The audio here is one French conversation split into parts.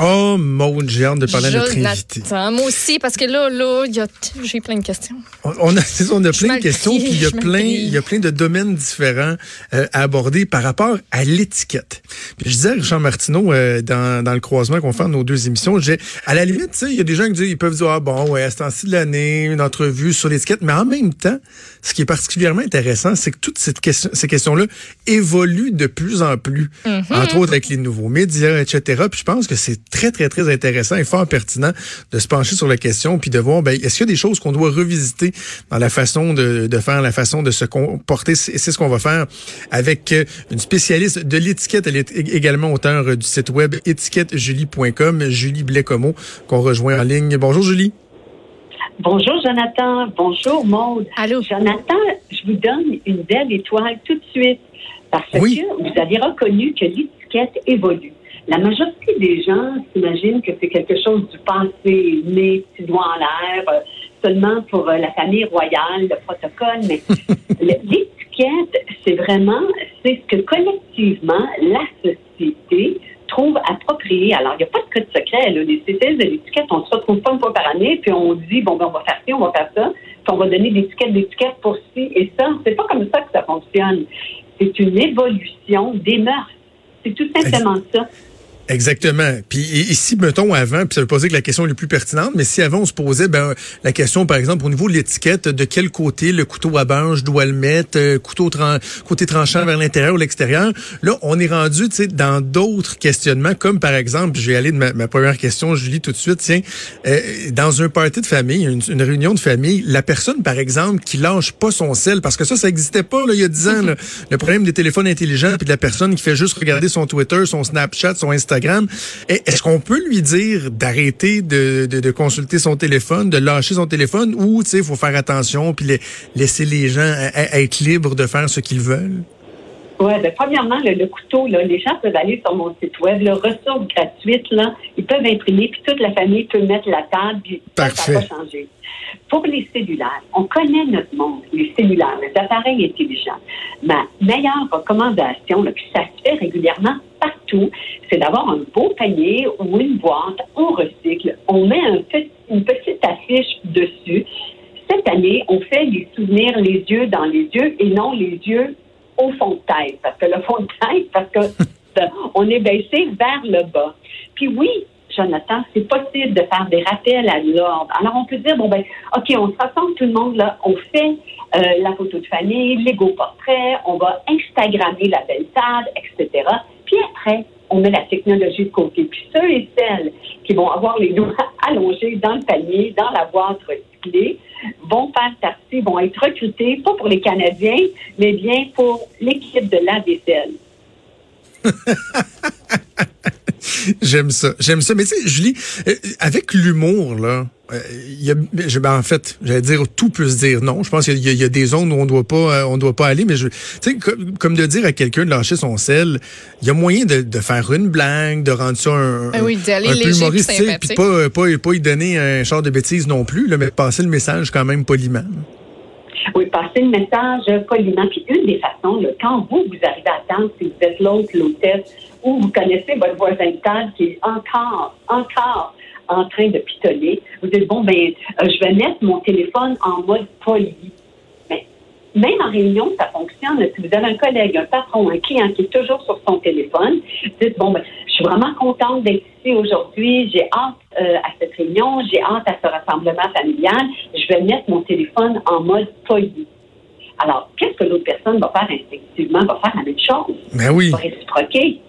Oh, Maud, j'ai hâte de parler à notre invité. Jonathan, moi aussi, parce que là, là, il y a t- j'ai plein de questions. On a, on a plein de questions, puis il y a plein, il y a plein de domaines différents euh, à aborder par rapport à l'étiquette. Puis je disais à Richard Martineau euh, dans, dans le croisement qu'on fait dans nos deux émissions, j'ai à la limite, tu sais, il y a des gens qui disent, ils peuvent dire ah bon, ouais, à ce temps-ci de l'année, une entrevue sur l'étiquette, mais en même temps, ce qui est particulièrement intéressant, c'est que toutes cette question, ces questions-là évoluent de plus en plus, Mm-hmm. entre autres avec les nouveaux médias, etc. Puis je pense que c'est très très très intéressant et fort pertinent de se pencher sur la question puis de voir, ben, est-ce qu'il y a des choses qu'on doit revisiter dans la façon de, de faire, la façon de se comporter? C'est c'est ce qu'on va faire avec euh, une spécialiste de l'étiquette. Elle est ég- également auteure euh, du site web étiquettejulie.com, Julie Blécomo, qu'on rejoint en ligne. Bonjour Julie. Bonjour Jonathan, bonjour Maude. Allô? Jonathan, je vous donne une belle étoile tout de suite parce Oui. que vous avez reconnu que l'étiquette évolue. La majorité des gens s'imaginent que c'est quelque chose du passé, né, petit doigt en l'air, euh, seulement pour euh, la famille royale, le protocole, mais l'étiquette, c'est vraiment, c'est ce que collectivement la société trouve approprié. Alors, il n'y a pas de code secret. Là. Les spécialistes de l'étiquette, on ne se retrouve pas une fois par année, puis on dit, bon, ben, on va faire ci, on va faire ça, puis on va donner des étiquettes pour ci et ça. C'est pas comme ça que ça fonctionne. C'est une évolution des mœurs. C'est tout simplement ça. Exactement. Puis ici, mettons avant, puis ça veut pas dire que la question est la plus pertinente, mais si avant on se posait ben, la question, par exemple, au niveau de l'étiquette, de quel côté le couteau à bange doit le mettre, euh, couteau tran- côté tranchant vers l'intérieur ou l'extérieur, là, on est rendu tu sais, dans d'autres questionnements, comme par exemple, je vais aller de ma, ma première question, Julie, tout de suite, tiens, euh, dans un party de famille, une, une réunion de famille, la personne, par exemple, qui lâche pas son sel, parce que ça, ça existait pas là, il y a 10 ans, là, le problème des téléphones intelligents, puis de la personne qui fait juste regarder son Twitter, son Snapchat, son Instagram, Est-ce qu'on peut lui dire d'arrêter de, de, de consulter son téléphone, de lâcher son téléphone, ou tu sais, il faut faire attention puis la- laisser les gens être libres de faire ce qu'ils veulent? Oui, ben, premièrement, le, le couteau, là, les gens peuvent aller sur mon site web, le ressources gratuites, là, ils peuvent imprimer, puis toute la famille peut mettre la table, puis ça, ça va Parfait. changer. Pour les cellulaires, on connaît notre monde, les cellulaires, les appareils intelligents. Ma meilleure recommandation, là, puis ça se fait régulièrement c'est d'avoir un beau panier ou une boîte, on recycle, on met un petit- une petite affiche dessus. Cette année, on fait les souvenirs les yeux dans les yeux et non les yeux au fond de tête. Parce que le fond de tête, parce que on est baissé vers le bas. Puis oui, Jonathan, c'est possible de faire des rappels à l'ordre. Alors on peut dire, bon ben, OK, on se rassemble tout le monde là, on fait euh, la photo de famille, l'ego portrait, on va Instagrammer la belle table, etc. Puis après, on met la technologie de côté. Puis ceux et celles qui vont avoir les doigts allongés dans le panier, dans la boîte recyclée, vont faire partie, vont être recrutés, pas pour les Canadiens, mais bien pour l'équipe de la vaisselle. J'aime ça, j'aime ça. Mais tu sais, Julie, euh, avec l'humour, là, euh, il y a, ben, en fait, j'allais dire tout peut se dire non. Je pense qu'il y, a- il y a des zones où on doit pas, euh, on doit pas aller. Mais je, tu sais, comme, comme de dire à quelqu'un de lâcher son sel, il y a moyen de, de faire une blague, de rendre ça un, Ben oui, aller un peu humoristique, puis pas, pas, pas y donner un genre de bêtises non plus, là, mais passer le message quand même poliment. Oui, passer le message poliment. Puis une des façons, quand vous, vous arrivez à table, si vous êtes l'autre, l'hôtesse, ou vous connaissez votre voisin de table qui est encore, encore en train de pitonner, vous dites, bon, ben, euh, je vais mettre mon téléphone en mode poli. Mais même en réunion, ça fonctionne. Si vous avez un collègue, un patron, un client qui est toujours sur son téléphone, dites, bon, ben, je suis vraiment contente d'être ici aujourd'hui. J'ai hâte euh, à cette réunion. J'ai hâte à ce rassemblement familial. Je vais mettre mon téléphone en mode poli. Alors, qu'est-ce que l'autre personne va faire instinctivement? Va faire la même chose? Ben oui. Va réciproquer.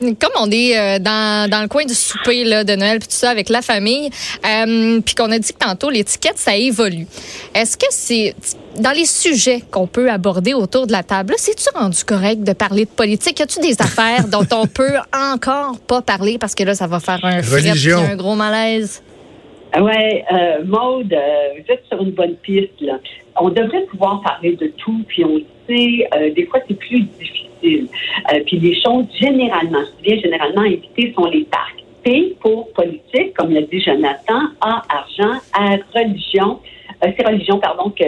Comme on est euh, dans, dans le coin du souper là, de Noël puis tout ça avec la famille, euh, puis qu'on a dit que tantôt l'étiquette ça évolue. Est-ce que c'est dans les sujets qu'on peut aborder autour de la table, c'est-tu rendu correct de parler de politique? Y a-tu des affaires dont on peut encore pas parler parce que là, ça va faire un un gros malaise? Ouais, euh, Maude, euh, vous êtes sur une bonne piste. Là. On devrait pouvoir parler de tout, puis on euh, des fois, c'est plus difficile. Euh, puis les choses, généralement, je dis généralement évitées, sont les parcs. P pour politique, comme l'a dit Jonathan, A, argent, R, religion. Euh, c'est religion, pardon, que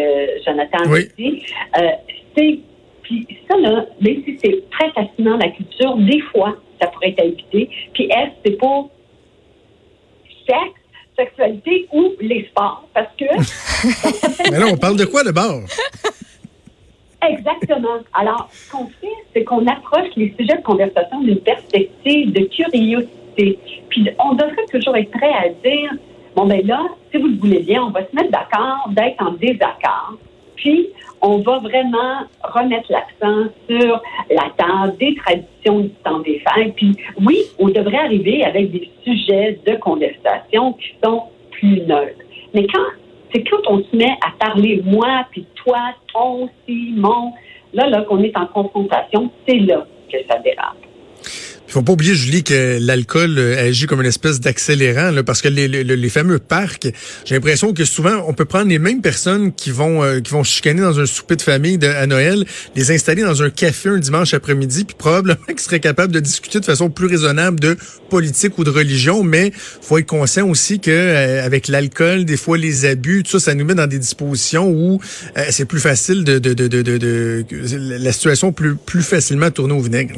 Jonathan a Oui. dit. Euh, c'est, puis ça, là, même si c'est très fascinant, la culture, des fois, ça pourrait être évité. Puis S, c'est pour sexe, sexualité ou les sports, parce que Mais là, on parle de quoi d'abord? Exactement. Alors, ce qu'on fait, c'est qu'on approche les sujets de conversation d'une perspective de curiosité. Puis, on devrait toujours être prêt à dire, bon, ben là, si vous le voulez bien, on va se mettre d'accord d'être en désaccord. Puis, on va vraiment remettre l'accent sur la table des traditions du temps des fêtes. Puis, oui, on devrait arriver avec des sujets de conversation qui sont plus neutres. Mais quand c'est quand on se met à parler moi, puis toi, ton, si, mon, là, là, qu'on est en confrontation, c'est là que ça dérape. Il faut pas oublier, Julie, que l'alcool euh, agit comme une espèce d'accélérant, parce que les, les, les fameux parcs, j'ai l'impression que souvent, on peut prendre les mêmes personnes qui vont euh, qui vont chicaner dans un souper de famille de, à Noël, les installer dans un café un dimanche après-midi, puis probablement qu'ils seraient capables de discuter de façon plus raisonnable de politique ou de religion, mais faut être conscient aussi que euh, avec l'alcool, des fois les abus, tout ça, ça nous met dans des dispositions où euh, c'est plus facile de, de, de, de, de, la situation plus plus facilement tourner au vinaigre.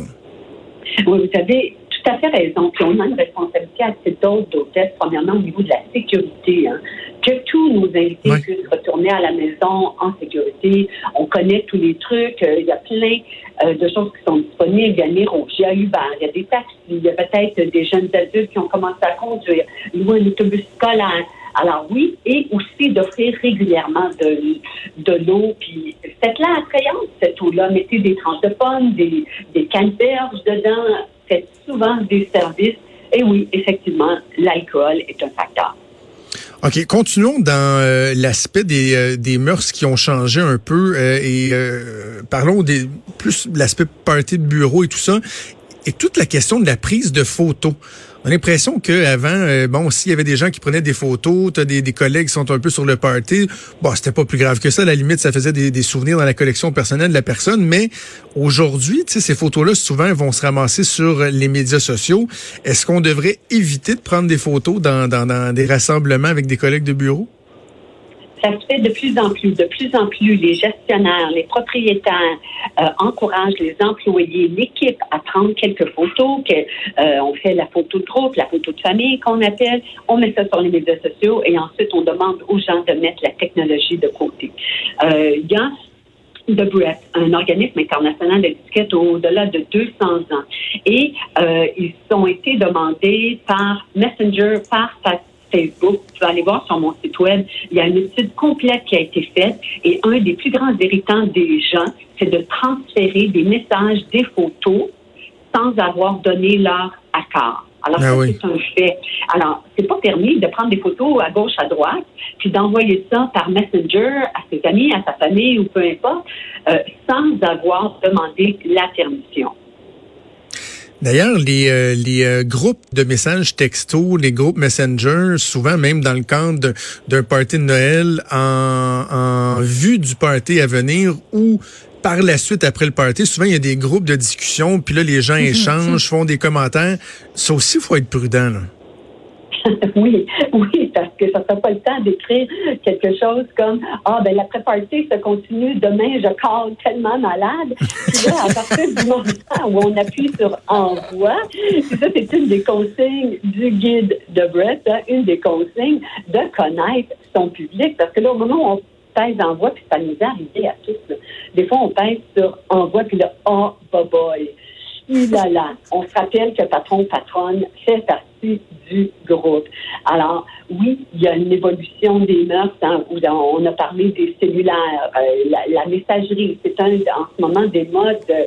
Oui, vous avez tout à fait raison. Puis on a une responsabilité à cette d'autres d'hôtesse, premièrement au niveau de la sécurité. hein. Que tous nos invités puissent retourner à la maison en sécurité. On connaît tous les trucs. Euh, Il y a plein euh, de choses qui sont disponibles. Il y a Niro, il y a Uber, il y a des taxis, il y a peut-être des jeunes adultes qui ont commencé à conduire, louer un autobus scolaire. Alors oui, et aussi d'offrir régulièrement de, de l'eau. Puis faites-la attrayante, cette eau-là. Mettez des tranches de pommes, des, des canneberges dedans. Faites souvent des services. Et oui, effectivement, l'alcool est un facteur. OK, continuons dans euh, l'aspect des, euh, des mœurs qui ont changé un peu euh, et parlons des plus de l'aspect party de bureau et tout ça et toute la question de la prise de photos. On a l'impression qu'avant, euh, bon, s'il y avait des gens qui prenaient des photos, t'as des, des collègues qui sont un peu sur le party, bon, c'était pas plus grave que ça. La limite, ça faisait des, des souvenirs dans la collection personnelle de la personne. Mais aujourd'hui, ces photos-là, souvent, vont se ramasser sur les médias sociaux. Est-ce qu'on devrait éviter de prendre des photos dans, dans, dans des rassemblements avec des collègues de bureau? Ça se fait de plus en plus, de plus en plus. Les gestionnaires, les propriétaires euh, encouragent les employés, l'équipe à prendre quelques photos. Euh, on fait la photo de groupe, la photo de famille qu'on appelle. On met ça sur les médias sociaux et ensuite on demande aux gens de mettre la technologie de côté. Euh, Il y a un organisme international d'étiquette au-delà de 200 ans. Et ils ont été demandés par Messenger, par fa- Facebook. Tu vas aller voir sur mon site web. Il y a une étude complète qui a été faite. Et un des plus grands irritants des gens, c'est de transférer des messages, des photos, sans avoir donné leur accord. Alors, Ah oui. c'est un fait. Alors, c'est pas permis de prendre des photos à gauche, à droite, puis d'envoyer ça par Messenger à ses amis, à sa famille ou peu importe, euh, sans avoir demandé la permission. D'ailleurs, les, euh, les euh, groupes de messages texto, les groupes Messenger, souvent même dans le cadre d'un party de Noël, en, en vue du party à venir ou par la suite, après le party, souvent il y a des groupes de discussion, puis là, les gens échangent, font des commentaires. Ça aussi, il faut être prudent. Là. oui, oui, parce que ça ne pas le temps d'écrire quelque chose comme Ah, ben la party se continue, demain je cale tellement malade. Puis là, à partir du moment où on appuie sur envoi, puis ça, c'est une des consignes du guide de Brett, hein, une des consignes de connaître son public. Parce que là, au moment où on pèse envoi, puis ça nous est arrivé à tous, des fois, on pèse sur envoi, puis là, oh, bye bye. Il là là. On se rappelle que patron, patronne fait partie du groupe. Alors, oui, il y a une évolution des mœurs. hein, où on a parlé des cellulaires, euh, la, messagerie. C'est un, en ce moment, des modes euh,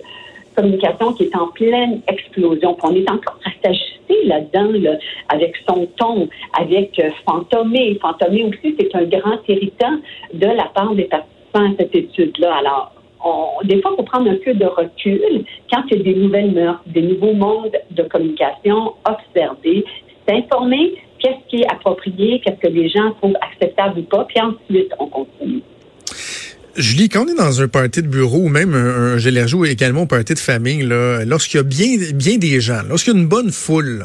communication qui est en pleine explosion. On est encore s'ajuster là-dedans, là, avec son ton, avec euh, Fantomé. Fantomé aussi, c'est un grand irritant de la part des participants à cette étude-là. Alors, des fois, il faut prendre un peu de recul quand il y a des nouvelles mœurs, des nouveaux mondes de communication, observer, s'informer, qu'est-ce qui est approprié, qu'est-ce que les gens trouvent acceptable ou pas, puis ensuite, on continue. Julie, quand on est dans un party de bureau ou même un, un je également un party de famille, lorsqu'il y a bien, bien des gens, lorsqu'il y a une bonne foule,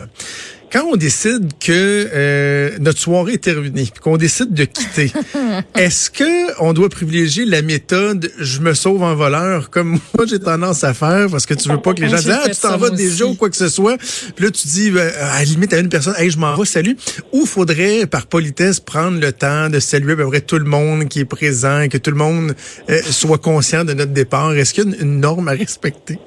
quand on décide que euh, notre soirée est terminée, qu'on décide de quitter, est-ce que on doit privilégier la méthode je me sauve en voleur comme moi j'ai tendance à faire parce que tu veux pas que les gens disent ah tu t'en vas déjà ou quoi que ce soit, puis là tu dis ben, à la limite à une personne hey je m'en vais salut ou faudrait par politesse prendre le temps de saluer à peu près tout le monde qui est présent et que tout le monde euh, soit conscient de notre départ. Est-ce qu'il y a une norme à respecter?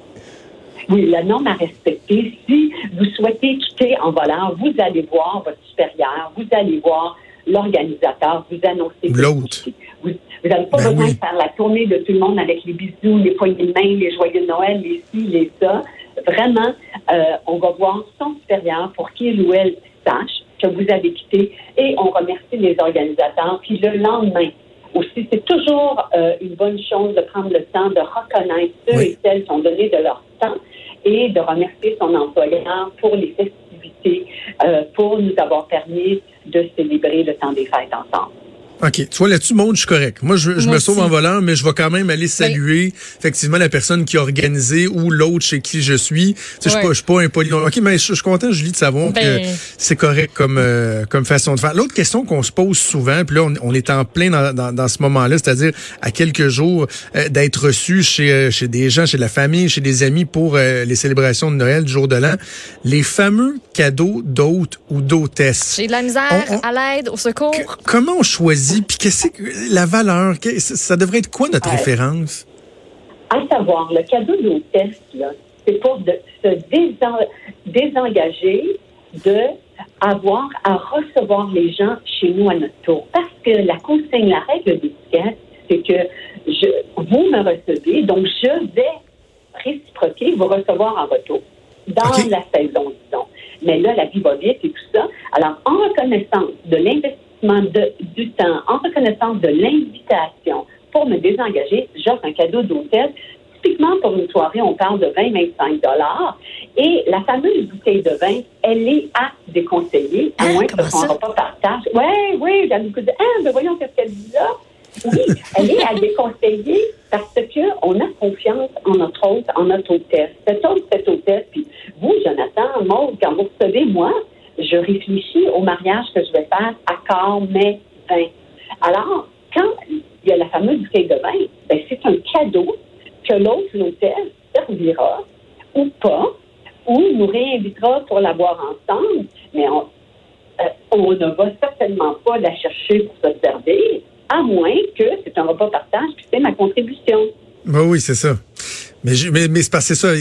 Oui, la norme à respecter. Si vous souhaitez quitter en volant, vous allez voir votre supérieur, vous allez voir l'organisateur, vous annoncez l'autre. Vous n'avez pas ben besoin de faire la tournée de tout le monde avec les bisous, les poignées de main, les joyeux Noël, les ci, les ça. Vraiment, euh, on va voir son supérieur pour qu'il ou elle sache que vous avez quitté et on remercie les organisateurs. Puis le lendemain, aussi, c'est toujours euh, une bonne chose de prendre le temps de reconnaître ceux et celles qui ont donné de leur temps et de remercier son employeur pour les festivités, euh, pour nous avoir permis de célébrer le temps des fêtes ensemble. OK. Tu vois, là-dessus, monde, je suis correct. Moi, je, je me sauve en volant, mais je vais quand même aller ben saluer, effectivement, la personne qui a organisé ou l'autre chez qui je suis. Tu sais, je suis pas, impoli. OK, mais je, suis content, Julie, de savoir que ben. c'est correct comme, euh, comme façon de faire. L'autre question qu'on se pose souvent, puis là, on, est en plein dans, dans, dans ce moment-là, c'est-à-dire à quelques jours euh, d'être reçu chez, euh, chez des gens, chez la famille, chez des amis pour les célébrations de Noël, du jour de l'an. Les fameux cadeaux d'hôtes ou d'hôtesses. J'ai de la misère, à l'aide, au secours. comment on choisit puis qu'est-ce que la valeur, ça devrait être quoi notre référence? À savoir, le cadeau d'hôtesse, c'est pour de, se désengager de avoir à recevoir les gens chez nous à notre tour. Parce que la consigne, la règle d'étiquette, c'est que je, vous me recevez, donc je vais réciproquer, vous recevoir en retour dans la saison, disons. Mais là, la vie va vite et tout ça. Alors, en reconnaissance de l'investissement de, du temps, en reconnaissance de l'invitation pour me désengager, j'offre un cadeau d'hôtel. Typiquement, pour une soirée, on parle de 20-25 dollars. Et la fameuse bouteille de vin, elle est à déconseiller, à hein, moins que ce soit pas partage. Oui, oui, j'ai beaucoup de Ah, ben voyons qu'est-ce qu'elle dit là. Oui, elle est à déconseiller parce qu'on a confiance en notre hôte, en notre hôtesse. Cet hôte, cette hôtesse, puis vous, Jonathan, Maud, quand vous recevez moi, je réfléchis au mariage que je vais faire à corps, mais Alors, quand il y a la fameuse bouteille de vin, ben, c'est un cadeau que l'autre l'hôtel servira ou pas, ou nous réinvitera pour la boire ensemble, mais on, euh, on ne va certainement pas la chercher pour se servir, à moins que c'est un repas partage, puis c'est ma contribution. Ben oui, c'est ça. Mais, mais, mais c'est parce que ça.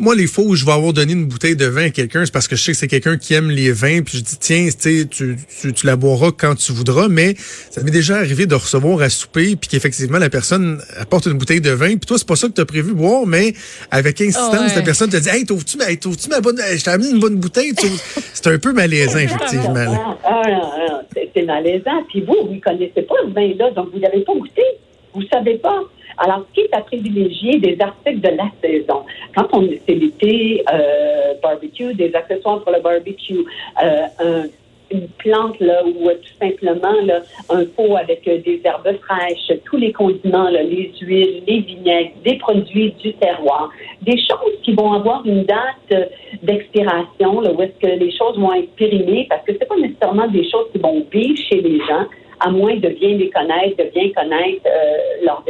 moi, les fois où je vais avoir donné une bouteille de vin à quelqu'un, c'est parce que je sais que c'est quelqu'un qui aime les vins, puis je dis tiens, tu, tu, tu la boiras quand tu voudras. Mais ça m'est déjà arrivé de recevoir à souper, puis qu'effectivement la personne apporte une bouteille de vin, puis toi c'est pas ça que tu as prévu boire, mais avec insistance, la personne te dit hey, trouves-tu ma, trouves ma bonne, je t'ai amené une bonne bouteille. c'est un peu malaisant effectivement. Ah, ah, c'est malaisant. Puis vous, vous ne connaissez pas ce vin-là, donc vous n'avez pas goûté, vous savez pas. Alors, ce qui est à privilégier des articles de la saison. Quand on c'est l'été, euh, barbecue, des accessoires pour le barbecue, euh, une plante là ou euh, tout simplement là, un pot avec euh, des herbes fraîches, tous les condiments, là, les huiles, les vinaigres, des produits du terroir, des choses qui vont avoir une date euh, d'expiration, où est-ce que les choses vont être périmées, parce que c'est pas nécessairement des choses qui vont vivre chez les gens, à moins de bien les connaître, de bien connaître leur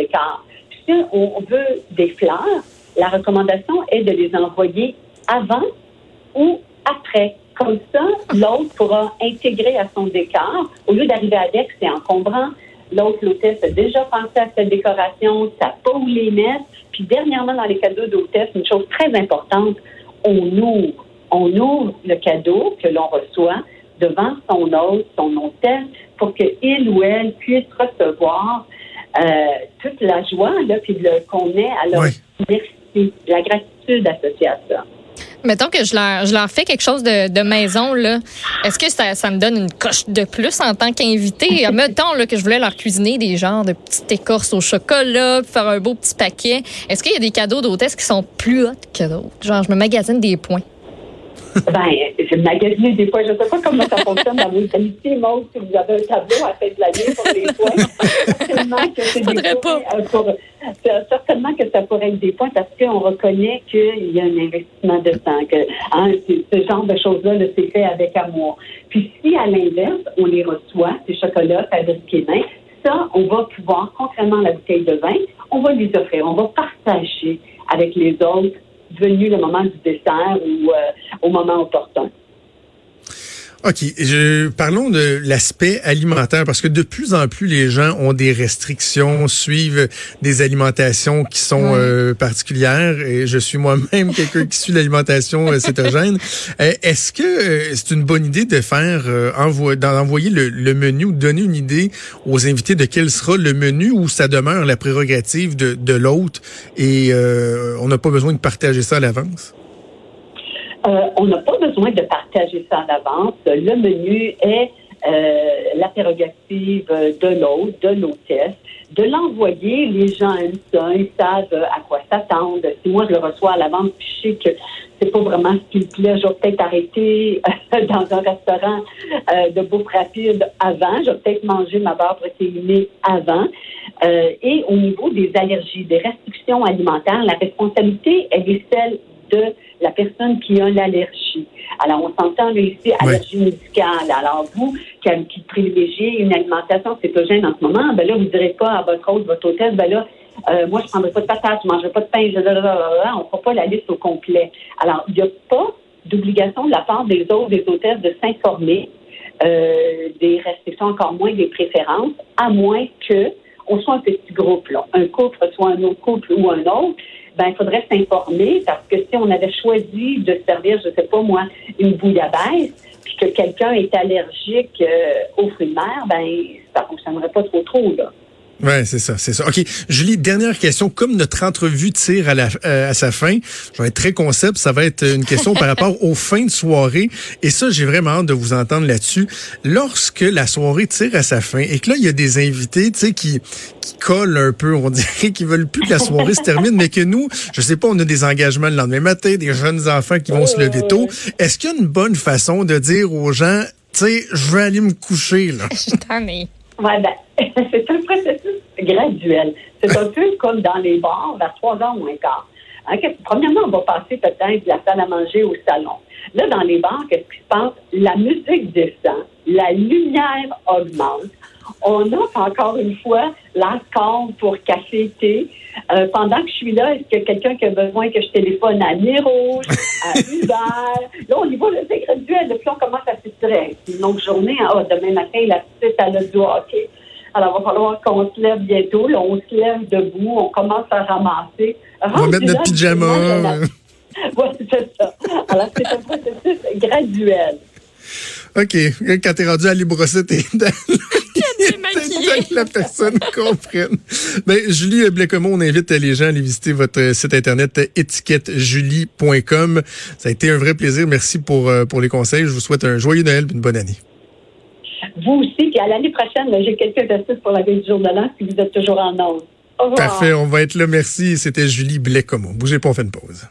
on veut des fleurs, la recommandation est de les envoyer avant ou après. Comme ça, l'autre pourra intégrer à son décor. Au lieu d'arriver avec, c'est encombrant. L'autre, l'hôtesse a déjà pensé à cette décoration, ça pas où les mettre. Puis dernièrement, dans les cadeaux d'hôtesse, une chose très importante, on ouvre. On ouvre le cadeau que l'on reçoit devant son hôte, son hôtesse, pour qu'il ou elle puisse recevoir euh, toute la joie, là, puis qu'on est à leur de la gratitude associée à ça. Mettons que je leur, je leur fais quelque chose de, de maison, là. Est-ce que ça, ça me donne une coche de plus en tant qu'invité? Mettons là, que je voulais leur cuisiner des genres de petites écorces au chocolat, puis faire un beau petit paquet. Est-ce qu'il y a des cadeaux d'hôtesse qui sont plus hauts que d'autres? Genre, je me magasine des points. Ben, j'ai magasiné des points. Je ne sais pas comment ça fonctionne dans vos amitiés, Maud, si vous avez un tableau à la fin de l'année pour les points. certainement que c'est des Faudrait points. euh, pour- certainement que ça pourrait être des points parce qu'on reconnaît qu'il y a un investissement de temps, que hein, ce genre de choses-là, là, c'est fait avec amour. Puis si, à l'inverse, on les reçoit, ces chocolats fabriqués main, ça, on va pouvoir, contrairement à la bouteille de vin, on va les offrir, on va partager avec les autres venu le moment du dessert ou euh, au moment opportun. OK. Je, parlons de l'aspect alimentaire parce que de plus en plus, les gens ont des restrictions, suivent des alimentations qui sont euh, particulières. Et je suis moi-même quelqu'un qui suit l'alimentation euh, cétogène. Euh, Est-ce que euh, c'est une bonne idée de faire euh, envo- d'envoyer le, le menu ou donner une idée aux invités de quel sera le menu ou ça demeure la prérogative de, de l'hôte et euh, on n'a pas besoin de partager ça à l'avance? Euh, on n'a pas besoin de partager ça en avance. Le menu est euh, la prérogative de l'hôte, de l'hôtesse. De l'envoyer, les gens aiment ça, ils savent à quoi s'attendre. Si moi je le reçois à l'avance, je sais que c'est pas vraiment ce qui plaît, je vais peut-être arrêter euh, dans un restaurant euh, de bouffe rapide avant. Je vais peut-être manger ma barre protéinée avant. Et au niveau des allergies, des restrictions alimentaires, la responsabilité, elle est celle de la personne qui a l'allergie. Alors, on s'entend là, ici, allergie médicale. Alors, vous, qui, qui privilégiez une alimentation cétogène en ce moment, ben là, vous ne direz pas à votre hôte, votre hôtesse, ben là, euh, moi, je ne prendrai pas de patates, je ne mangerai pas de pain, je, on ne fera pas la liste au complet. Alors, il n'y a pas d'obligation de la part des autres, des hôtesses, de s'informer euh, des restrictions, encore moins des préférences, à moins que on soit un petit groupe, là. un couple soit un autre couple ou un autre, ben il faudrait s'informer parce que si on avait choisi de servir, je sais pas moi, une bouillabaisse, puis que quelqu'un est allergique euh, aux fruits de mer, ben ça fonctionnerait pas trop trop là. Ouais, c'est ça, c'est ça. OK. Julie, dernière question. Comme notre entrevue tire à, la, euh, à sa fin, je vais être très concept. Ça va être une question par rapport aux fins de soirée. Et ça, j'ai vraiment hâte de vous entendre là-dessus. Lorsque la soirée tire à sa fin et que là, il y a des invités, tu sais, qui, qui collent un peu, on dirait qu'ils veulent plus que la soirée se termine, mais que nous, je sais pas, on a des engagements le lendemain matin, des jeunes enfants qui vont se lever tôt. Est-ce qu'il y a une bonne façon de dire aux gens, tu sais, je vais aller me coucher, là? Je suis tannée. Ouais, ben, c'est un processus graduel. C'est un peu comme dans les bars, vers trois heures moins quart. Hein, premièrement, on va passer peut-être de la salle à manger au salon. Là, dans les bars, qu'est-ce qui se passe? La musique descend, la lumière augmente. On offre encore une fois la corde pour café, thé. Euh, pendant que je suis là, est-ce qu'il y a quelqu'un qui a besoin que je téléphone à Rouge, à Uber? Là, au niveau, là, c'est graduel. Puis on commence à s'étirer. C'est une longue journée. Ah, demain matin, la petite, elle a du hockey. Alors, il va falloir qu'on se lève bientôt. Là, on se lève debout, on commence à ramasser. On va mettre notre pyjama. Oui, c'est ça. Alors, c'est un processus graduel. OK. Quand t'es rendu à brosser tes Tant que la personne comprenne. Ben, Julie Blécomont, on invite les gens à aller visiter votre site internet étiquettejulie.com. Ça a été un vrai plaisir. Merci pour, euh, pour les conseils. Je vous souhaite un joyeux Noël et une bonne année. Vous aussi, puis à l'année prochaine, j'ai quelques astuces pour la veille du jour de l'an si vous êtes toujours en onde. Au revoir. Parfait. On va être là. Merci. C'était Julie Blécomont. Bougez pas, on fait une pause.